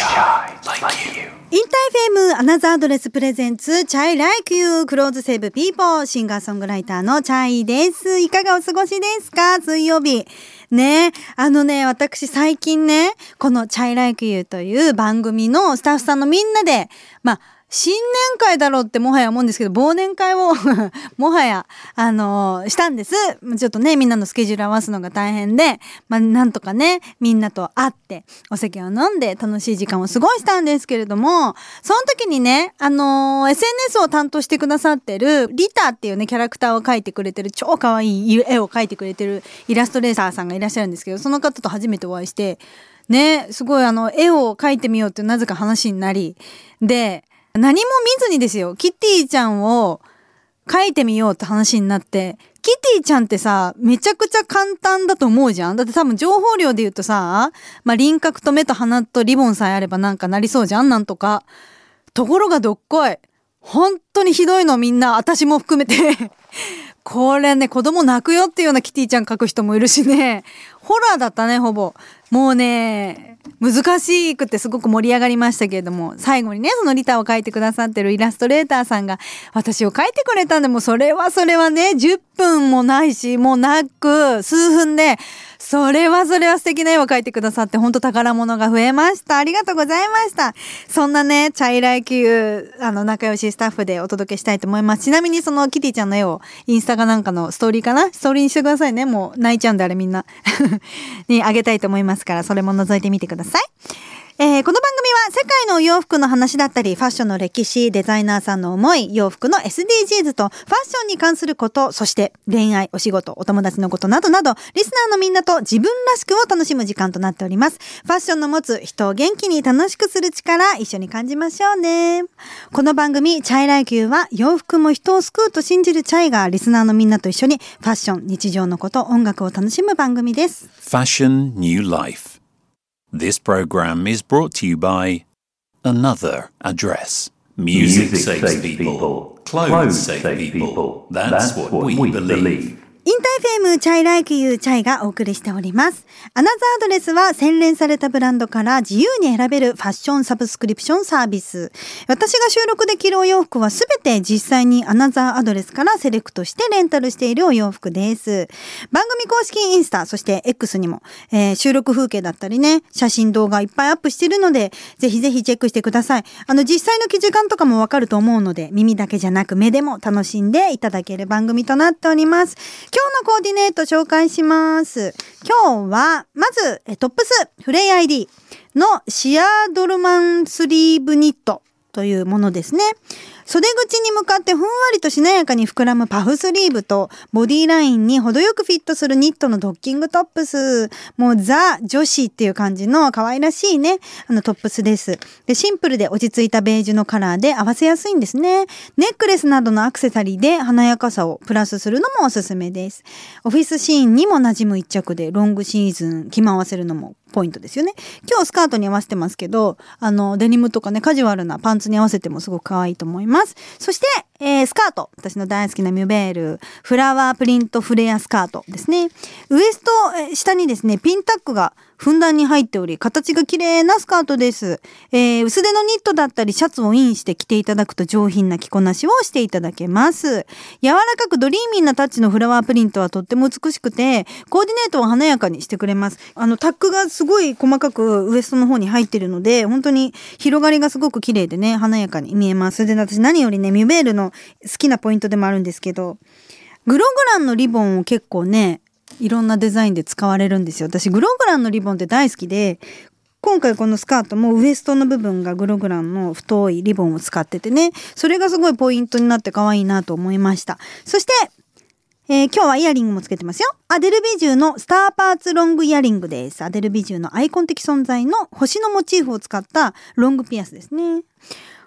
InterFM Another Address presents chay Like You clothes save people シンガーソングライターの chay です。いかがお過ごしですか？水曜日。ねあのね、私最近ね、この chay Like You という番組のスタッフさんのみんなで、まあ、新年会だろうってもはや思うんですけど、忘年会を もはや、あのーしたんです。ちょっとね、みんなのスケジュール合わすのが大変で、まあ、なんとかね、みんなと会って、お酒を飲んで楽しい時間を過ごしたんですけれども、その時にね、あのー SNS を担当してくださってる、リタっていうね、キャラクターを描いてくれてる、超可愛い絵を描いてくれてるイラストレーターさんがいらっしゃるんですけど、その方と初めてお会いして、ね、すごいあの、絵を描いてみようってなぜか話になり、で、何も見ずにですよ、キティちゃんを描いてみようって話になって、キティちゃんってさ、めちゃくちゃ簡単だと思うじゃんだって多分情報量で言うとさ、まあ、輪郭と目と鼻とリボンさえあればなんかなりそうじゃんなんとか。ところがどっこい。本当にひどいのみんな、私も含めて。これね、子供泣くよっていうようなキティちゃん描く人もいるしね。ホラーだったね、ほぼ。もうね、難しくてすごく盛り上がりましたけれども、最後にね、そのリタを描いてくださってるイラストレーターさんが、私を描いてくれたんで、もそれはそれはね、10分もないし、もうなく、数分で、それはそれは素敵な絵を描いてくださって、本当宝物が増えました。ありがとうございました。そんなね、チャイライキュー、あの、仲良しスタッフでお届けしたいと思います。ちなみにそのキティちゃんの絵を、インスタかなんかのストーリーかな？ストーリーにしてくださいね。もう泣いちゃうんで、あれみんな。にあげたいと思いますから、それも覗いてみてください。えーこの番組は世界のお洋服の話だったり、ファッションの歴史、デザイナーさんの思い、洋服の SDGs とファッションに関すること、そして恋愛、お仕事、お友達のことなどなど、リスナーのみんなと自分らしくを楽しむ時間となっております。ファッションの持つ人を元気に楽しくする力、一緒に感じましょうね。この番組、 chay Like You は洋服も人を救うと信じる chay がリスナーのみんなと一緒にファッション、日常のこと、音楽を楽しむ番組です。Fashion New Life. This program is brought to you by Another Address. Music, saves people. Clothes save people. That's, what, we, believe. InterFM chay Like You chay がお送りしております。アナザーアドレスは洗練されたブランドから自由に選べるファッションサブスクリプションサービス。私が収録できるお洋服はすべて実際にアナザーアドレスからセレクトしてレンタルしているお洋服です。番組公式インスタ、そして X にも、えー収録風景だったりね、写真動画いっぱいアップしてるので、ぜひぜひチェックしてください。あの、実際の時間とかもわかると思うので、耳だけじゃなく目でも楽しんでいただける番組となっております。今日のコーディネート紹介します。今日は、まず、トップス、フレイ ID のシアードルマンスリーブニットというものですね。袖口に向かってふんわりとしなやかに膨らむパフスリーブとボディラインに程よくフィットするニットのドッキングトップス。もうザ女子っていう感じの可愛らしいね、あのトップスです。で、シンプルで落ち着いたベージュのカラーで合わせやすいんですね。ネックレスなどのアクセサリーで華やかさをプラスするのもおすすめです。オフィスシーンにも馴染む一着でロングシーズン着回せるのもポイントですよね。今日スカートに合わせてますけど、あの、デニムとかね、カジュアルなパンツに合わせてもすごく可愛いと思います。ます。そして、えースカート。私の大好きなミュベール、フラワープリントフレアスカートですね。ウエスト、え下にですね、ピンタックがふんだんに入っており、形が綺麗なスカートです。えー薄手のニットだったり、シャツをインして着ていただくと上品な着こなしをしていただけます。柔らかくドリーミーなタッチのフラワープリントはとっても美しくて、コーディネートを華やかにしてくれます。あの、タックがすごい細かくウエストの方に入ってるので、本当に広がりがすごく綺麗でね、華やかに見えます。で、私何よりね、ミュベールの好きなポイントでもあるんですけど、グログランのリボンを結構ね、いろんなデザインで使われるんですよ。私、グログランのリボンって大好きで、今回このスカートもウエストの部分がグログランの太いリボンを使っててね、それがすごいポイントになって可愛いなと思いました。そして、えー今日はイヤリングもつけてますよ。アデルビジューのスターパーツロングイヤリングです。アデルビジューのアイコン的存在の星のモチーフを使ったロングピアスですね。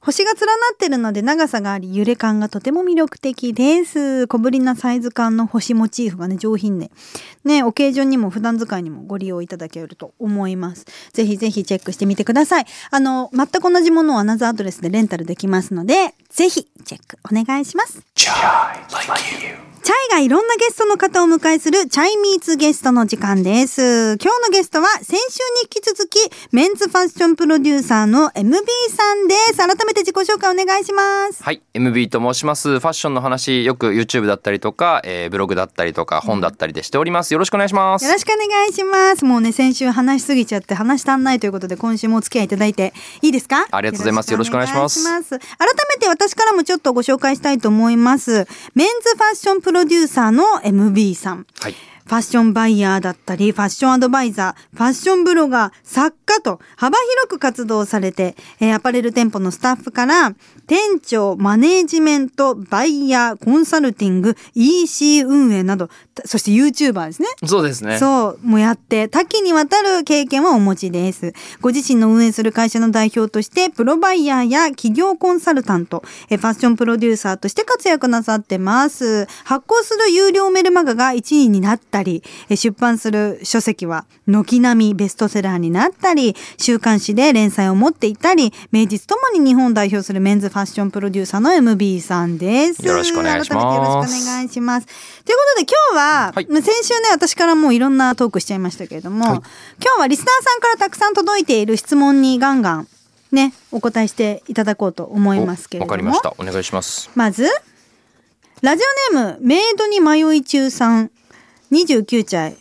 星が連なってるので長さがあり揺れ感がとても魅力的です。小ぶりなサイズ感の星モチーフがね上品で。ね、オケージョンにも普段使いにもご利用いただけると思います。ぜひぜひチェックしてみてください。あの、全く同じものをアナザーアドレスでレンタルできますので、ぜひチェックお願いします。チャイがいろんなゲストの方をお迎えするチャイミーツゲストの時間です。今日のゲストは先週に引き続きメンズファッションプロデューサーの MB さんです。改めて自己紹介お願いします。はい、MB と申します。ファッションの話、よく YouTube だったりとか、えーブログだったりとか、本だったりでしております。よろしくお願いします。よろしくお願いします。もうね、先週話しすぎちゃって話し足んないということで、今週もお付き合いいただいていいですか？ありがとうございますよろしくお願いしますよろしくお願いします改めて私からもちょっとご紹介したいと思います。メンズファッションプロデューサーの MB さん。はい。ファッションバイヤーだったり、ファッションアドバイザー、ファッションブロガー、作家と幅広く活動されて、えーアパレル店舗のスタッフから、店長、マネージメント、バイヤー、コンサルティング、EC 運営など、そして YouTuber ですね。そうですね。そう、もやって、多岐にわたる経験をお持ちです。ご自身の運営する会社の代表として、プロバイヤーや企業コンサルタント、えファッションプロデューサーとして活躍なさってます。発行する有料メルマガが1位になったり、え出版する書籍は軒並みベストセラーになったり、週刊誌で連載を持っていたり、名実ともに日本を代表するメンズファッションプロデューサーの MB さんです。よろしくお願いしますよろしくお願いします。ということで今日は、はい先週ね私からもういろんなトークしちゃいましたけれども、はい今日はリスナーさんからたくさん届いている質問にガンガンねお答えしていただこうと思いますけれおどもわかりました。お願いします。まずラジオネームメイドに迷い中さん29歳。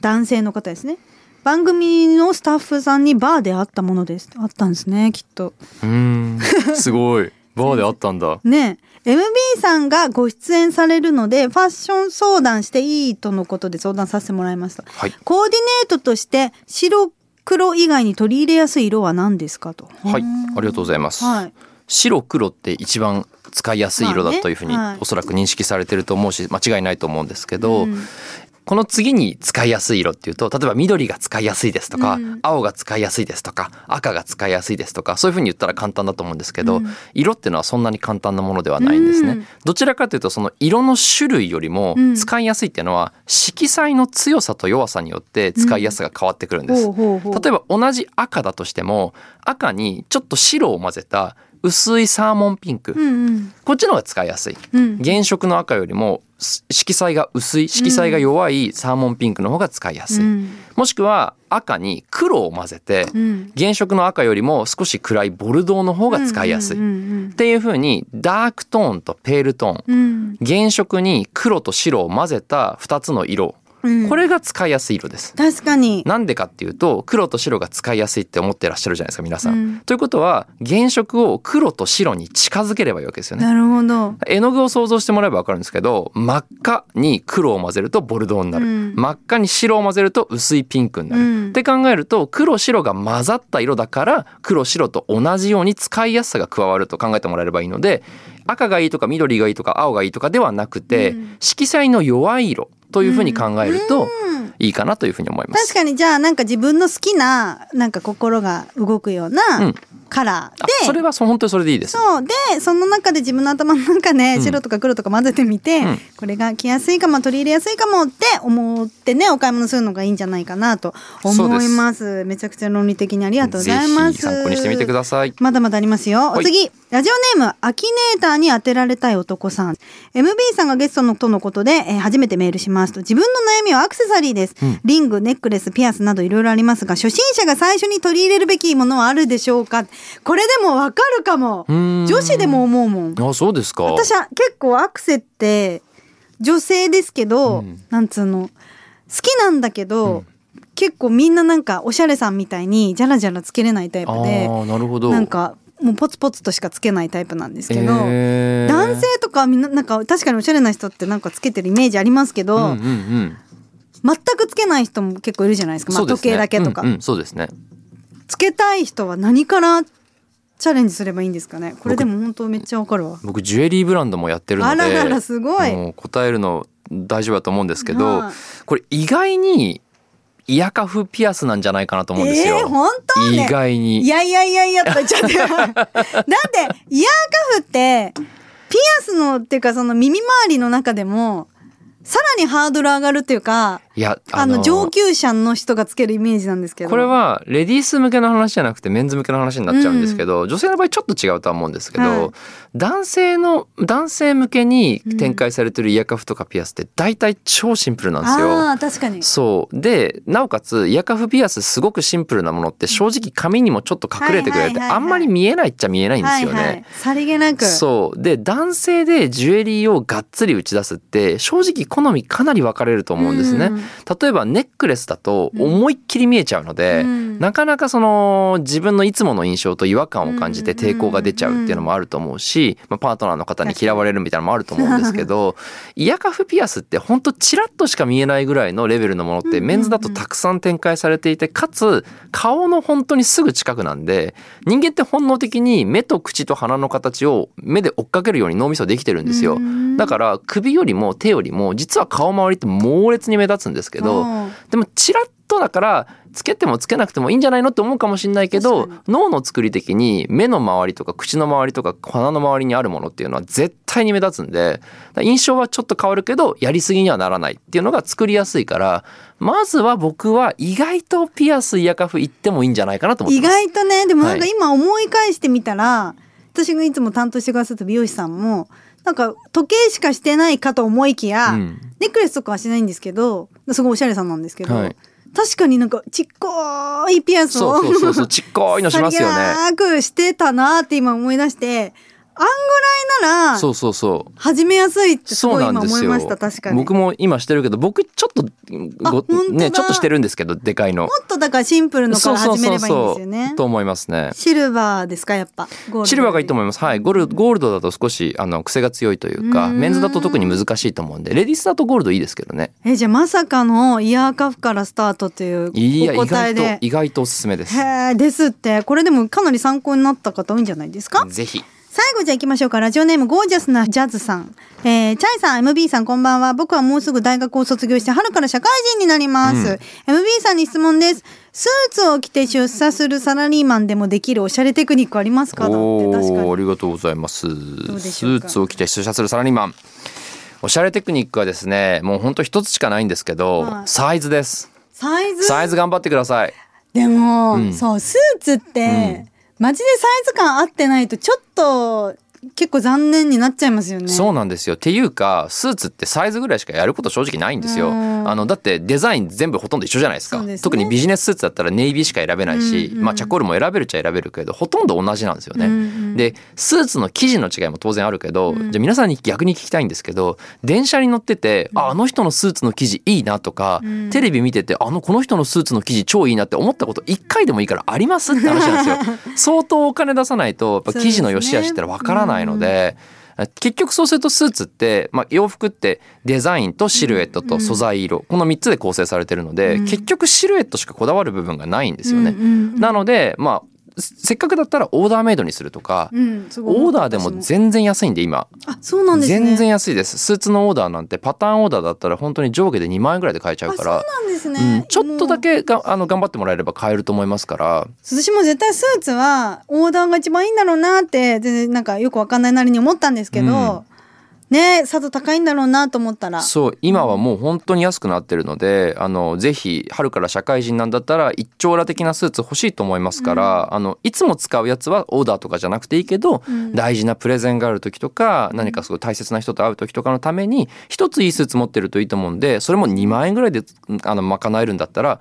男性の方ですね番組のスタッフさんにバーで会ったものですあったんですねきっとうーん。すごい。バーであったんだ。ね MB さんがご出演されるのでファッション相談していいとのことで相談させてもらいましたはい。コーディネートとして白黒以外に取り入れやすい色は何ですかと。はい。ありがとうございます。はい。白黒って一番使いやすい色だというふうにはい。おそらく認識されてると思うし間違いないと思うんですけど、うん。この次に使いやすい色っていうと例えば緑が使いやすいですとか、うん。青が使いやすいですとか赤が使いやすいですとかそういうふうに言ったら簡単だと思うんですけど、うん。色っていうのはそんなに簡単なものではないんですね。うん。どちらかというとその色の種類よりもうん。使いやすいっていうのは色彩の強さと弱さによって使いやすさが変わってくるんです。例えば同じ赤だとしても赤にちょっと白を混ぜた薄いサーモンピンク、うんうん。こっちの方が使いやすい。うん。原色の赤よりもす色彩が薄い色彩が弱いサーモンピンクの方が使いやすい、うん。もしくは赤に黒を混ぜてうん。原色の赤よりも少し暗いボルドーの方が使いやすい、っていう風にダークトーンとペールトーン。原色に黒と白を混ぜた2つの色うんこれが使いやすい色です。確かに。なんでかっていうと黒と白が使いやすいって思ってらっしゃるじゃないですか皆さん。うんということは原色を黒と白に近づければいいわけですよね。なるほど。絵の具を想像してもらえば分かるんですけど真っ赤に黒を混ぜるとボルドーになる、うん真っ赤に白を混ぜると薄いピンクになる、うんって考えると黒白が混ざった色だから黒白と同じように使いやすさが加わると考えてもらえればいいので赤がいいとか緑がいいとか青がいいとかではなくて、うん。色彩の弱い色というふうに考えるとうん。いいかなというふうに思います。確かに。じゃあなんか自分の好きななんか心が動くよううなんカラーあで、それはそう本当にそれでいいです。そう。でその中で自分の頭の中でうん。白とか黒とか混ぜてみて、うん。これが着やすいかも取り入れやすいかもって思ってねお買い物するのがいいんじゃないかなと思います。めちゃくちゃ論理的にありがとうございます。ぜひ参考にしてみてください。まだまだありますよ。おはい。次、ラジオネーム、アキネーターに当てられたい男さん。MB さんがゲストのとのことで、えー初めてメールしますと、自分の悩みはアクセサリーです。うん。リング、ネックレス、ピアスなどいろいろありますが、初心者が最初に取り入れるべきものはあるでしょうか？これでもわかるかも。女子でも思うもん。あそうですか。私は結構アクセって、女性ですけど、うんなんつうの、好きなんだけど、結構みんななんかおしゃれさんみたいにジャラジャラつけれないタイプでなるほど。なんかもうポツポツとしかつけないタイプなんですけど、えー男性とかはみんななんか確かにおしゃれな人ってなんかつけてるイメージありますけど、うんうんうん。全くつけない人も結構いるじゃないですか、まあ、時計だけとか、うんうんそうですね。つけたい人は何からチャレンジすればいいんですかね？これでも本当めっちゃわかるわ。僕ジュエリーブランドもやってるのであらららすごい。答えるの大丈夫だと思うんですけど、はい。これ意外にイヤカフピアスなんじゃないかなと思うんですよ。えー、本当ね意外に。いやいやいやいやと言っちゃってだってイヤーカフってピアスのっていうかその耳周りの中でもさらにハードル上がるっていうか、いやあの上級者の人がつけるイメージなんですけど。これはレディース向けの話じゃなくてメンズ向けの話になっちゃうんですけど、女性の場合ちょっと違うとは思うんですけど、はい男性の男性向けに展開されてるイヤカフとかピアスって大体超シンプルなんですよ。ああ、確かに。そうでなおかつイヤカフピアスすごくシンプルなものって正直髪にもちょっと隠れてくれてあんまり見えないっちゃ見えないんですよね。はいはい、さりげなく。そうで男性でジュエリーをがっつり打ち出すって正直好みかなり分かれると思うんですね。うん。例えばネックレスだと思いっきり見えちゃうので、うん。なかなかその自分のいつもの印象と違和感を感じて抵抗が出ちゃうっていうのもあると思うし、まあ、パートナーの方に嫌われるみたいなのもあると思うんですけどイヤカフピアスってほんとチラッとしか見えないぐらいのレベルのものってメンズだとたくさん展開されていてかつ顔の本当にすぐ近くなんで人間って本能的に目と口と鼻の形を目で追っかけるように脳みそできてるんですよ。だから首よりも手よりも実は顔周りって猛烈に目立つんですけどうん。でもチラッとだからつけてもつけなくてもいいんじゃないのって思うかもしれないけど脳の作り的に目の周りとか口の周りとか鼻の周りにあるものっていうのは絶対に目立つんで印象はちょっと変わるけどやりすぎにはならないっていうのが作りやすいからまずは僕は意外とピアスイヤカフ行ってもいいんじゃないかなと思って意ます。外とね、でもなんかはい。今思い返してみたら、私がいつも担当してくださった美容師さんも、なんか時計しかしてないかと思いきや、うんネックレスとかはしないんですけど、すごいおしゃれさんなんですけど、はい確かになんかちっこいピアスをそうそうそうそうちっこいのしますよね。くしてたなって今思い出して、あんぐらいならそうそうそう。始めやすいってすそうごい今思いました確かに。僕も今してるけど僕ちょっとねちょっとしてるんですけどでかいのもっとだからシンプルのから始めればいいんですよね。と思いますね。シルバーですかやっぱ？シルバーがいいと思います。はい。ゴールゴールドだと少しあの癖が強いというか、うんメンズだと特に難しいと思うんで、レディースだとゴールドいいですけどね。えじゃあまさかのイヤーカフからスタートというお意外と答えで。意外とおすすめです。へえですってこれでもかなり参考になった方多いんじゃないですか？ぜひ。最後じゃあ行きましょうか。ラジオネームゴージャスなジャズさん、えー、チャイさん MB さんこんばんは。僕はもうすぐ大学を卒業して春から社会人になります、MB さんに質問です。スーツを着て出社するサラリーマンでもできるおしゃれテクニックありますか？だって確かおーあにりがとうございます。でスーツを着て出社するサラリーマン。おしゃれテクニックはですね、もう本当一つしかないんですけど、はい。サイズです。サイズ？サイズ頑張ってください。でも、うん。そうスーツって、マジでサイズ感合ってないとちょっと結構残念になっちゃいますよね。そうなんですよ。っていうか、スーツってサイズぐらいしかやること正直ないんですよ。うんあの、だってデザイン全部ほとんど一緒じゃないですか。すね特にビジネススーツだったらネイビーしか選べないし、うんうんまあチャコールも選べるっちゃ選べるけど、ほとんど同じなんですよね。うんうんで、スーツの生地の違いも当然あるけど、じゃあ皆さんに逆に聞きたいんですけど、電車に乗ってて、あ、あの人のスーツの生地いいなとか、んテレビ見てて、あの、この人のスーツの生地超いいなって思ったこと一回でもいいからありますって話なんですよ。相当お金出さないと、やっぱ生地の良し悪しってわからないので、結局そうするとスーツって、まあ、洋服ってデザインとシルエットと素材色、この3つで構成されてるので、結局シルエットしかこだわる部分がないんですよね。うんうんうん。なのでまあせっかくだったらオーダーメイドにするとか、うんオーダーでも私全然安いんで今、あそうなんですね。全然安いです。スーツのオーダーなんてパターンオーダーだったら本当に上下で2万円ぐらいで買えちゃうから。あそうなんですうねん、。ちょっとだけがあの頑張ってもらえれば買えると思いますから。私も絶対スーツはオーダーが一番いいんだろうなって全然なんかよくわかんないなりに思ったんですけど、ねさぞ高いんだろうなと思ったら。そう今はもう本当に安くなってるのであのぜひ春から社会人なんだったら一丁羅的なスーツ欲しいと思いますから、あのいつも使うやつはオーダーとかじゃなくていいけど、ん大事なプレゼンがある時とか何かすごい大切な人と会う時とかのために一ついいスーツ持ってるといいと思うんでそれも2万円ぐらいであの賄えるんだったら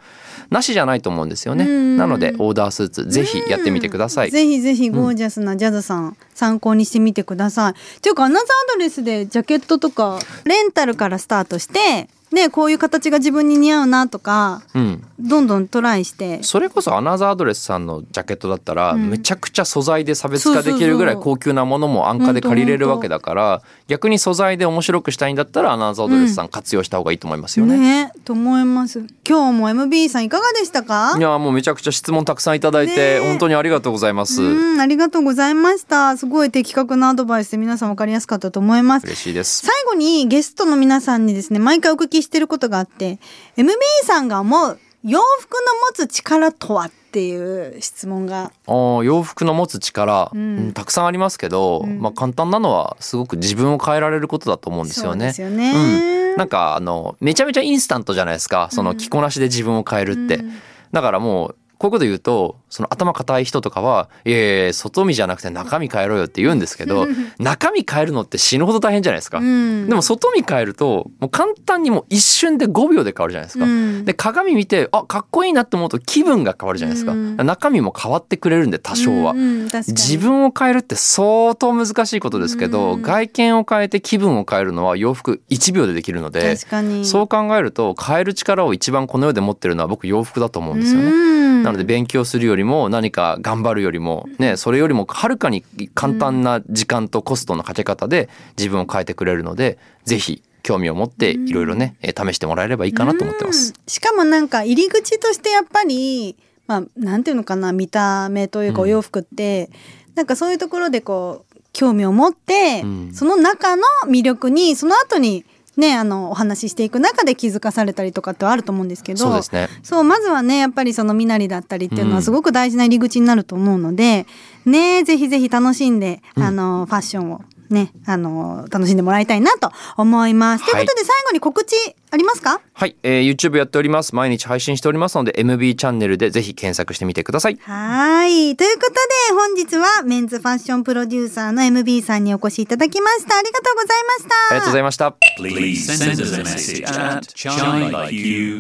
なしじゃないと思うんですよね。うんなのでオーダースーツぜひやってみてください。ぜひぜひゴージャスなジャズさん、参考にしてみてください。っていうかアナザーアドレスでジャケットとかレンタルからスタートしてねこういう形が自分に似合うなとかうん。どんどんトライして。それこそアナザードレスさんのジャケットだったら、めちゃくちゃ素材で差別化できるぐらい高級なものも安価で借りれるわけだから逆に素材で面白くしたいんだったらアナザードレスさん活用した方がいいと思いますよね。ねと思います。今日も MB さんいかがでしたか？いやもうめちゃくちゃ質問たくさんいただいて、ね。え本当にありがとうございます。うんありがとうございました。すごい的確なアドバイスで皆さん分かりやすかったと思います。嬉しいです。最後にゲストの皆さんにですね毎回お聞きしてることがあって MB さんが思う洋服の持つ力とはっていう質問が。あー洋服の持つ力、ん。うんたくさんありますけど、まあ簡単なのはすごく自分を変えられることだと思うんですよね。そうですよね、なんかあのめちゃめちゃインスタントじゃないですか。その着こなしで自分を変えるって、だからもうこういうこと言うとその頭固い人とかはいやいや外見じゃなくて中身変えろよって言うんですけど中身変えるのって死ぬほど大変じゃないですか、うん。でも外見変えるともう簡単にもう一瞬で5秒で変わるじゃないですか、うん。で鏡見てあかっこいいなって思うと気分が変わるじゃないですか、うん。中身も変わってくれるんで多少は、自分を変えるって相当難しいことですけど、うん。外見を変えて気分を変えるのは洋服1秒でできるのでそう考えると変える力を一番この世で持ってるのは僕洋服だと思うんですよね。うんなので勉強するよりも何か頑張るよりもねそれよりもはるかに簡単な時間とコストのかけ方で自分を変えてくれるのでぜひ興味を持っていろいろねえー試してもらえればいいかなと思ってます。うん。しかもなんか入り口としてやっぱりまあなんていうのかな見た目というかうん。お洋服って、なんかそういうところでこう興味を持って、うん。その中の魅力にその後にねあのお話ししていく中で気づかされたりとかってあると思うんですけどそうですね。そうまずはねやっぱりその身なりだったりっていうのうんはすごく大事な入り口になると思うので、ねぜひぜひ楽しんで、うんあのファッションをねあの楽しんでもらいたいなと思います。はいということで最後に告知ありますか？はい、えー YouTube やっております。毎日配信しておりますので MB チャンネルでぜひ検索してみてください。はい。ということで、本日はメンズファッションプロデューサーの MB さんにお越しいただきました。ありがとうございました。ありがとうございました。Please send us a message at chai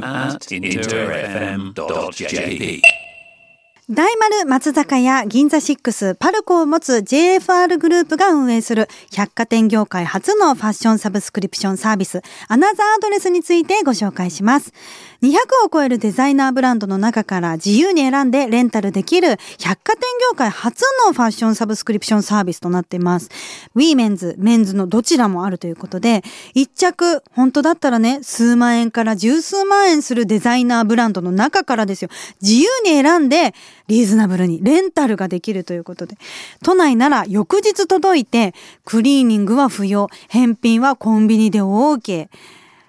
at interfm.jp. 大丸松坂屋銀座6パルコを持つ JFR グループが運営する百貨店業界初のファッションサブスクリプションサービスアナザードレスについてご紹介します。200を超えるデザイナーブランドの中から自由に選んでレンタルできる百貨店業界初のファッションサブスクリプションサービスとなっています。ウィーメンズ、メンズのどちらもあるということで、一着、本当だったらね、数万円から十数万円するデザイナーブランドの中からですよ。自由に選んで、リーズナブルにレンタルができるということで、都内なら翌日届いて、クリーニングは不要、返品はコンビニで OK。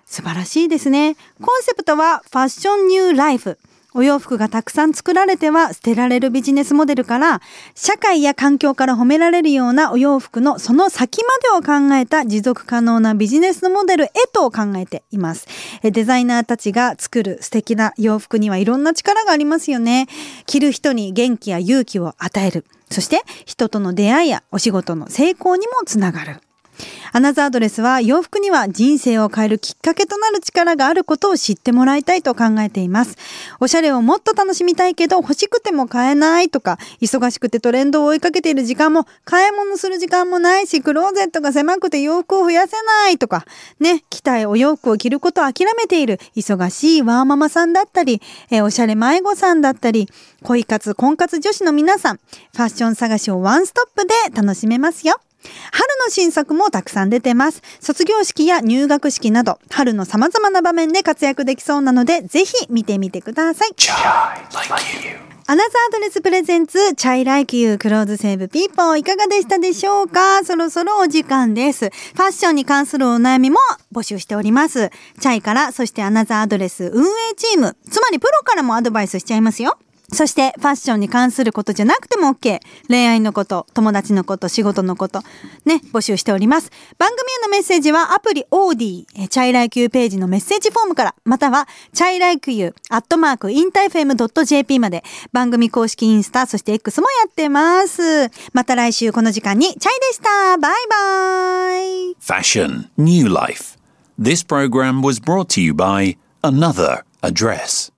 素晴らしいですね。コンセプトは Fashion New Life。お洋服がたくさん作られては捨てられるビジネスモデルから社会や環境から褒められるようなお洋服のその先までを考えた持続可能なビジネスモデルへと考えています。デザイナーたちが作る素敵な洋服にはいろんな力がありますよね。着る人に元気や勇気を与える。そして人との出会いやお仕事の成功にもつながる。アナザードレスは洋服には人生を変えるきっかけとなる力があることを知ってもらいたいと考えています。おしゃれをもっと楽しみたいけど欲しくても買えないとか、忙しくてトレンドを追いかけている時間も買い物する時間もないし、クローゼットが狭くて洋服を増やせないとか、ね、着たいお洋服を着ることを諦めている忙しいワーママさんだったり、えーおしゃれ迷子さんだったり、恋活婚活女子の皆さん、ファッション探しをワンストップで楽しめますよ。春の新作もたくさん出てます。卒業式や入学式など、春の様々な場面で活躍できそうなので、ぜひ見てみてください。Another Address presents、chay Like You clothes save people いかがでしたでしょうか？そろそろお時間です。ファッションに関するお悩みも募集しております。 chay から、そして Another Address 運営チーム、つまりプロからもアドバイスしちゃいますよ。そしてファッションに関することじゃなくても OK。恋愛のこと、友達のこと、仕事のこと、ね、募集しております。番組へのメッセージはアプリ OD、え chay Like You ページのメッセージフォームから、または、 chay Like You、アットマーク、 InterFM .jp まで、番組公式インスタ、そして X もやってます。また来週この時間に、チャイでした。バイバイ。Fashion, New Life. This program was brought to you by Another Address.